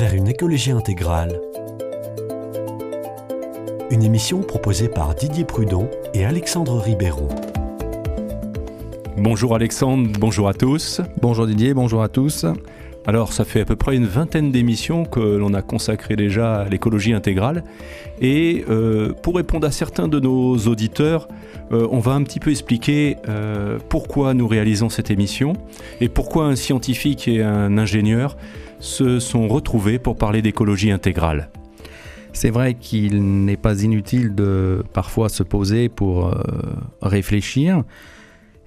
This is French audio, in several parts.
vers une écologie intégrale. Une émission proposée par Didier Prudon et Alexandre Ribeiro. Bonjour Alexandre, bonjour à tous. Bonjour Didier, bonjour à tous. Alors, ça fait à peu près une vingtaine d'émissions que l'on a consacré déjà à l'écologie intégrale. Et euh, pour répondre à certains de nos auditeurs, euh, on va un petit peu expliquer euh, pourquoi nous réalisons cette émission et pourquoi un scientifique et un ingénieur se sont retrouvés pour parler d'écologie intégrale. C'est vrai qu'il n'est pas inutile de parfois se poser pour réfléchir.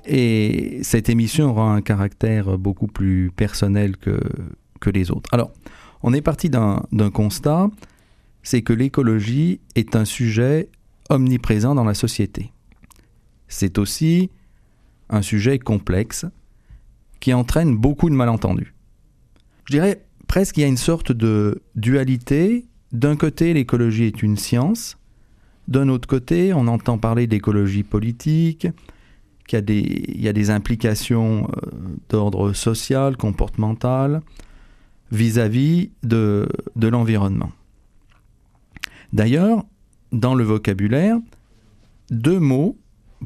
Et cette émission aura un caractère beaucoup plus personnel que, que les autres. Alors, on est parti d'un constat, c'est que l'écologie est un sujet omniprésent dans la société. C'est aussi un sujet complexe qui entraîne beaucoup de malentendus. Je dirais presque qu'il y a une sorte de dualité. D'un côté, l'écologie est une science. D'un autre côté, on entend parler d'écologie politique, qu'il y a des, il y a des implications euh, d'ordre social, comportemental, vis-à-vis de, de l'environnement. D'ailleurs, dans le vocabulaire, deux mots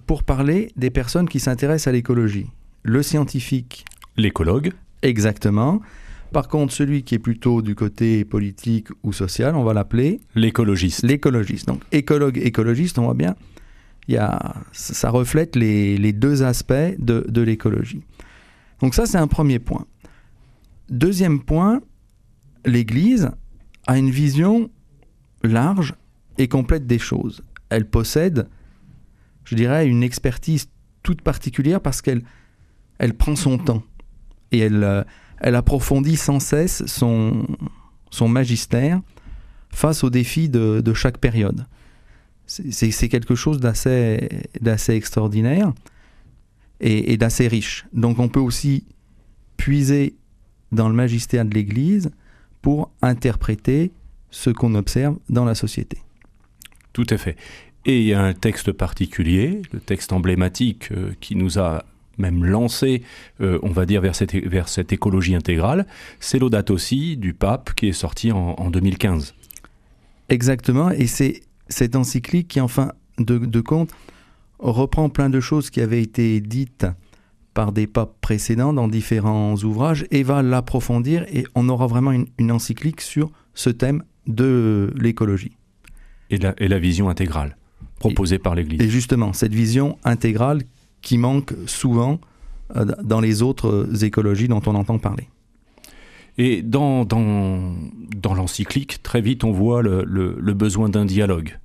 pour parler des personnes qui s'intéressent à l'écologie. Le scientifique. L'écologue. Exactement. Par contre, celui qui est plutôt du côté politique ou social, on va l'appeler l'écologiste. L'écologiste. Donc écologue, écologiste, on voit bien, y a, ça reflète les, deux aspects de, de l'écologie. Donc ça, c'est un premier point. Deuxième point, l'Église a une vision large et complète des choses. Elle possède, je dirais, une expertise toute particulière parce qu'elle elle prend son temps et elle, elle approfondit sans cesse son, son magistère face aux défis de, de chaque période c'est quelque chose d'assez extraordinaire et, d'assez riche. Donc on peut aussi puiser dans le magistère de l'Église pour interpréter ce qu'on observe dans la société. Tout à fait. Et il y a un texte particulier, le texte emblématique euh, qui nous a même lancé, euh, on va dire, vers cette, vers cette écologie intégrale, c'est l'audate aussi du pape qui est sorti en, en 2015. Exactement, et c'est cette encyclique qui, en fin de, compte, reprend plein de choses qui avaient été dites par des papes précédents dans différents ouvrages et va l'approfondir et on aura vraiment une, encyclique sur ce thème de l'écologie. Et la, et la, vision intégrale proposée par l'Église. Et justement, cette vision intégrale qui manque souvent euh, dans les autres écologies dont on entend parler. Et dans, dans, dans l'encyclique, très vite, on voit le, le, besoin d'un dialogue.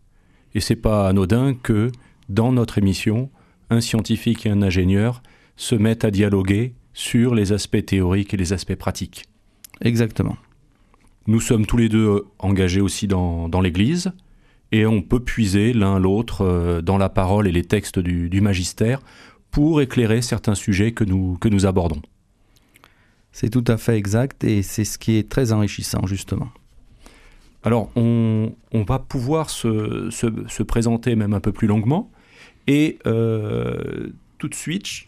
Et c'est pas anodin que, dans notre émission, un scientifique et un ingénieur se mettent à dialoguer sur les aspects théoriques et les aspects pratiques. Exactement. Nous sommes tous les deux engagés aussi dans, dans l'Église, et on peut puiser l'un l'autre euh, dans la parole et les textes du, du magistère pour éclairer certains sujets que nous, que nous abordons. C'est tout à fait exact et c'est ce qui est très enrichissant justement. Alors on, va pouvoir se, présenter même un peu plus longuement et euh, tout de suite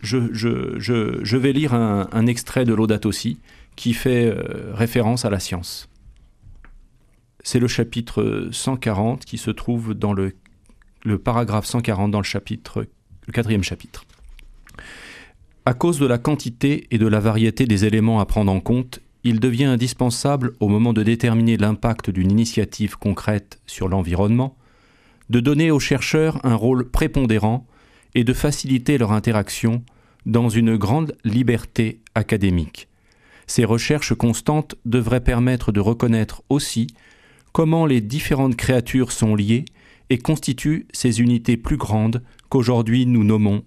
je, vais lire un, extrait de Laudato aussi qui fait euh, référence à la science. C'est le chapitre 140 qui se trouve dans le, paragraphe 140 dans le chapitre, le quatrième chapitre. À cause de la quantité et de la variété des éléments à prendre en compte, il devient indispensable, au moment de déterminer l'impact d'une initiative concrète sur l'environnement, de donner aux chercheurs un rôle prépondérant et de faciliter leur interaction dans une grande liberté académique. Ces recherches constantes devraient permettre de reconnaître aussi comment les différentes créatures sont liées et constituent ces unités plus grandes qu'aujourd'hui nous nommons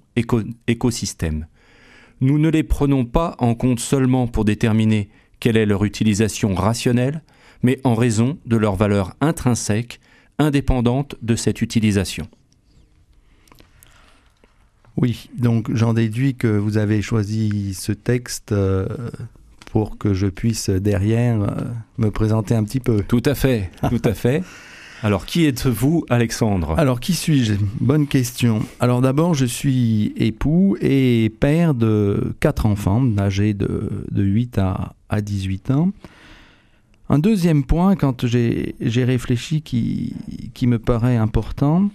écosystèmes nous ne les prenons pas en compte seulement pour déterminer quelle est leur utilisation rationnelle, mais en raison de leur valeur intrinsèque, indépendante de cette utilisation. Oui, donc j'en déduis que vous avez choisi ce texte euh, pour que je puisse derrière euh, me présenter un petit peu. Tout à fait, tout à fait. Alors, qui êtes-vous, Alexandre? Alors, qui suis-je? Bonne question. Alors, d'abord, je suis époux et père de quatre enfants, âgés de, 8 à, à 18 ans. Un deuxième point, quand j'ai réfléchi, qui, qui me paraît important,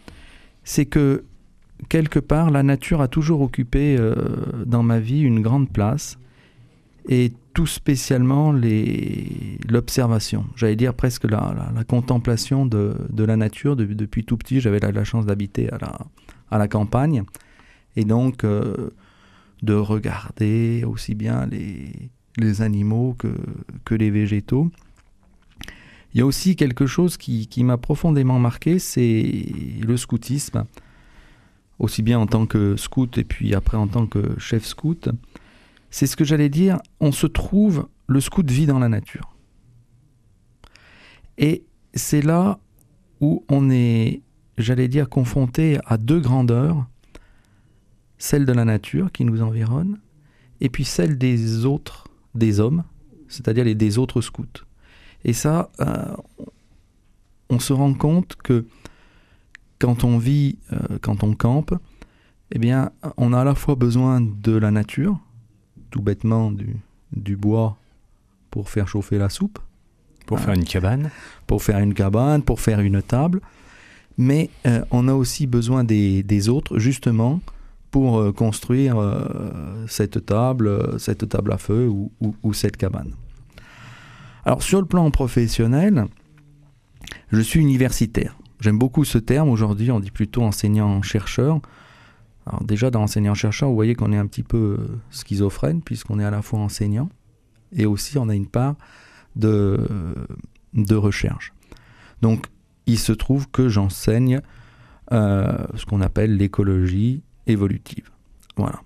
c'est que quelque part, la nature a toujours occupé euh, dans ma vie une grande place, et tout spécialement l'observation, j'allais dire presque la, contemplation de, la nature. depuis tout petit, j'avais la, chance d'habiter à la, campagne, et donc euh, de regarder aussi bien les, animaux que les végétaux. Il y a aussi quelque chose qui, m'a profondément marqué, c'est le scoutisme, aussi bien en tant que scout et puis après en tant que chef scout. C'est ce que j'allais dire, on se trouve, le scout vit dans la nature. Et c'est là où on est, j'allais dire, confronté à deux grandeurs, celle de la nature qui nous environne, et puis celle des autres, des hommes, c'est-à-dire les des autres scouts. Et ça, euh, on se rend compte que quand on vit, euh, quand on campe, eh bien, on a à la fois besoin de la nature, tout bêtement du, du bois pour faire chauffer la soupe. Pour faire une cabane. Pour faire une cabane, pour faire une table. Mais euh, on a aussi besoin des, des autres, justement, pour construire cette table, cette table à feu ou, ou cette cabane. Alors sur le plan professionnel, je suis universitaire. J'aime beaucoup ce terme. Aujourd'hui, on dit plutôt enseignant-chercheur. Alors déjà, dans enseignant-chercheur, vous voyez qu'on est un petit peu euh, schizophrène, puisqu'on est à la fois enseignant et aussi on a une part de, de recherche. Donc, il se trouve que j'enseigne euh, ce qu'on appelle l'écologie évolutive. Voilà.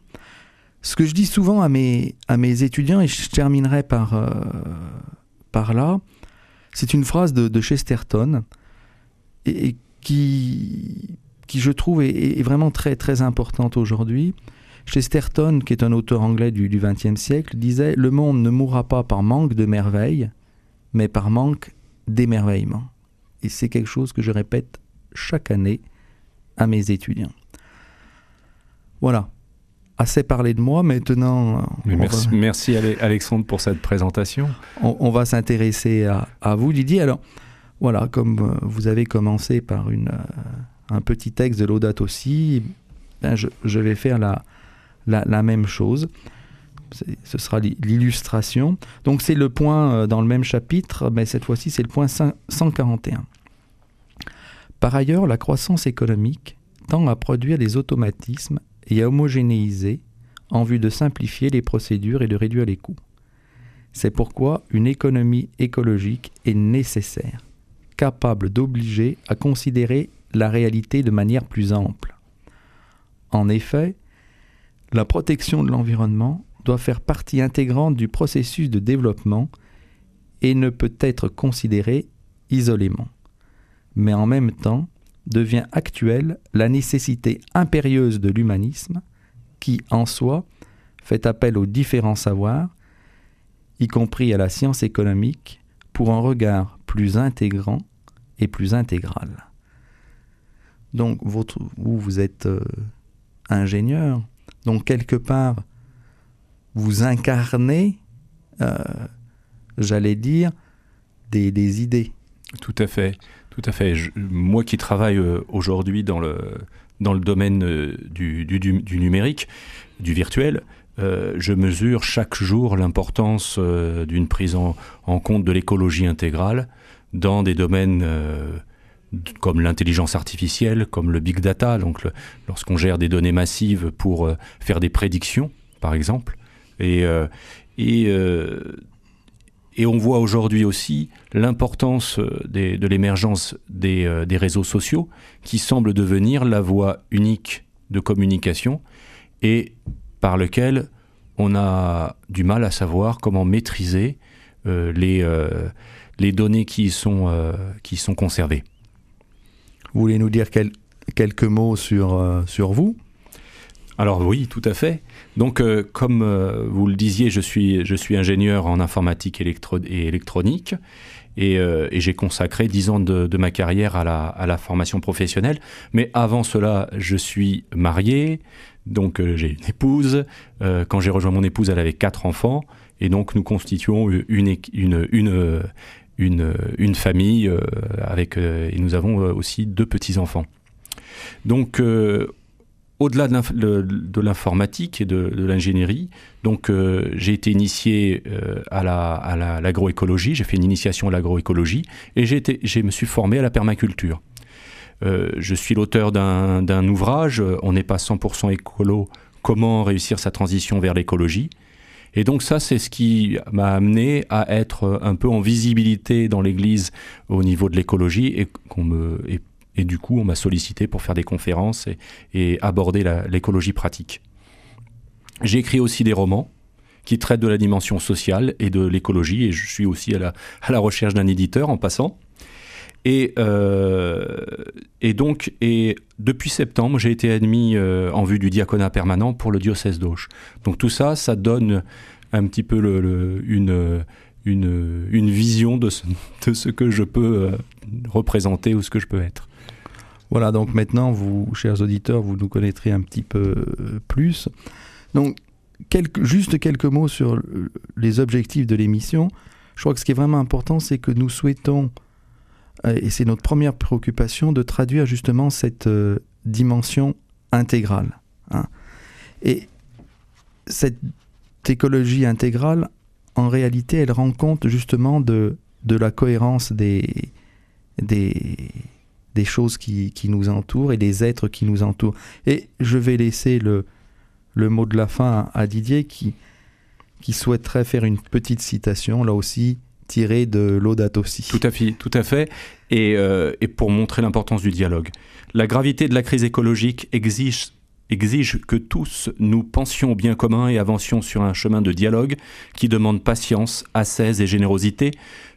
Ce que je dis souvent à mes, étudiants, et je terminerai par, euh, par là, c'est une phrase de, Chesterton et, qui, qui, je trouve, est, vraiment très, très importante aujourd'hui. Chesterton, qui est un auteur anglais du XXe siècle, disait Le monde ne mourra pas par manque de merveilles, mais par manque d'émerveillement. Et c'est quelque chose que je répète chaque année à mes étudiants. Voilà, assez parlé de moi. Maintenant, merci, merci, Alexandre pour cette présentation. On, va s'intéresser à, vous, Didier. Alors, voilà, comme euh, vous avez commencé par une, euh, un petit texte de l'audate aussi, ben je, vais faire la, la, même chose. Ce sera l'illustration. Donc, c'est le point euh, dans le même chapitre, mais cette fois-ci, c'est le point 141. Par ailleurs, la croissance économique tend à produire des automatismes et à homogénéiser en vue de simplifier les procédures et de réduire les coûts. C'est pourquoi une économie écologique est nécessaire, capable d'obliger à considérer la réalité de manière plus ample. En effet, la protection de l'environnement doit faire partie intégrante du processus de développement et ne peut être considérée isolément. Mais en même temps, devient actuelle la nécessité impérieuse de l'humanisme qui, en soi, fait appel aux différents savoirs, y compris à la science économique, pour un regard plus intégrant et plus intégral. Donc, vous, vous êtes euh, ingénieur, donc quelque part, vous incarnez, euh, j'allais dire, des, des idées. Tout à fait. Tout à fait. moi qui travaille euh, aujourd'hui dans le, dans le domaine du, du, numérique, du virtuel, je mesure chaque jour l'importance d'une prise en, compte de l'écologie intégrale dans des domaines comme l'intelligence artificielle, comme le big data, donc lorsqu'on gère des données massives pour faire des prédictions, par exemple. Et, et et on voit aujourd'hui aussi l'importance euh, de l'émergence euh, des, réseaux sociaux qui semblent devenir la voie unique de communication et par lequel on a du mal à savoir comment maîtriser euh, les, les données qui sont, qui sont conservées. Vous voulez nous dire quelques mots sur, sur vous? Alors oui, tout à fait. Donc, euh, comme euh, vous le disiez, je suis, je suis ingénieur en informatique et électronique. Euh, et, j'ai consacré dix ans de, ma carrière à la, formation professionnelle. Mais avant cela, je suis marié Donc j'ai une épouse. quand j'ai rejoint mon épouse, elle avait quatre enfants. Et donc nous constituons une, une, une, une, famille avec, et nous avons aussi deux petits-enfants. Donc au-delà de l'informatique et de, l'ingénierie, donc euh, j'ai été initié euh, à l'agroécologie, j'ai fait une initiation à l'agroécologie et je me suis formé à la permaculture. Euh, je suis l'auteur d'un ouvrage, on n'est pas 100% écolo, comment réussir sa transition vers l'écologie. Et donc ça, c'est ce qui m'a amené à être un peu en visibilité dans l'Église au niveau de l'écologie et qu'on me et du coup, on m'a sollicité pour faire des conférences et, aborder l'écologie pratique. J'ai écrit aussi des romans qui traitent de la dimension sociale et de l'écologie, et je suis aussi à la, à la recherche d'un éditeur en passant. Et, euh, et, donc, et depuis septembre, j'ai été admis euh, en vue du diaconat permanent pour le diocèse d'Auch. Donc tout ça, ça donne un petit peu une, une, une, vision de ce, que je peux euh, représenter ou ce que je peux être. Voilà, donc maintenant, vous, chers auditeurs, vous nous connaîtrez un petit peu plus. Donc, juste quelques mots sur les objectifs de l'émission. Je crois que ce qui est vraiment important, c'est que nous souhaitons, et c'est notre première préoccupation, de traduire justement cette euh, dimension intégrale. Hein. Et cette écologie intégrale, en réalité, elle rend compte justement de, de la cohérence des, des, des choses qui, nous entourent et des êtres qui nous entourent. Et je vais laisser le, le mot de la fin à, Didier qui, qui souhaiterait faire une petite citation, là aussi, tirée de Laudato Si. Tout à fait, tout à fait. Et, euh, et pour montrer l'importance du dialogue. La gravité de la crise écologique exige exige que tous nous pensions au bien commun et avancions sur un chemin de dialogue qui demande patience, ascèse et générosité,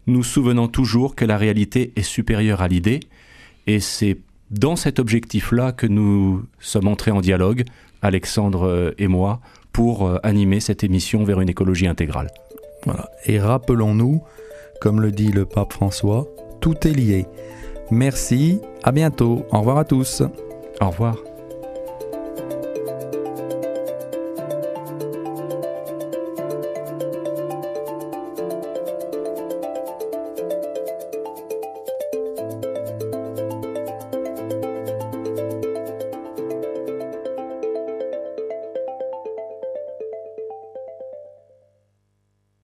nous souvenant toujours que la réalité est supérieure à l'idée, et c'est dans cet objectif-là que nous sommes entrés en dialogue, Alexandre et moi, pour euh, animer cette émission vers une écologie intégrale. Et rappelons-nous, comme le dit le pape François, tout est lié. Merci, à bientôt, au revoir à tous. Au revoir.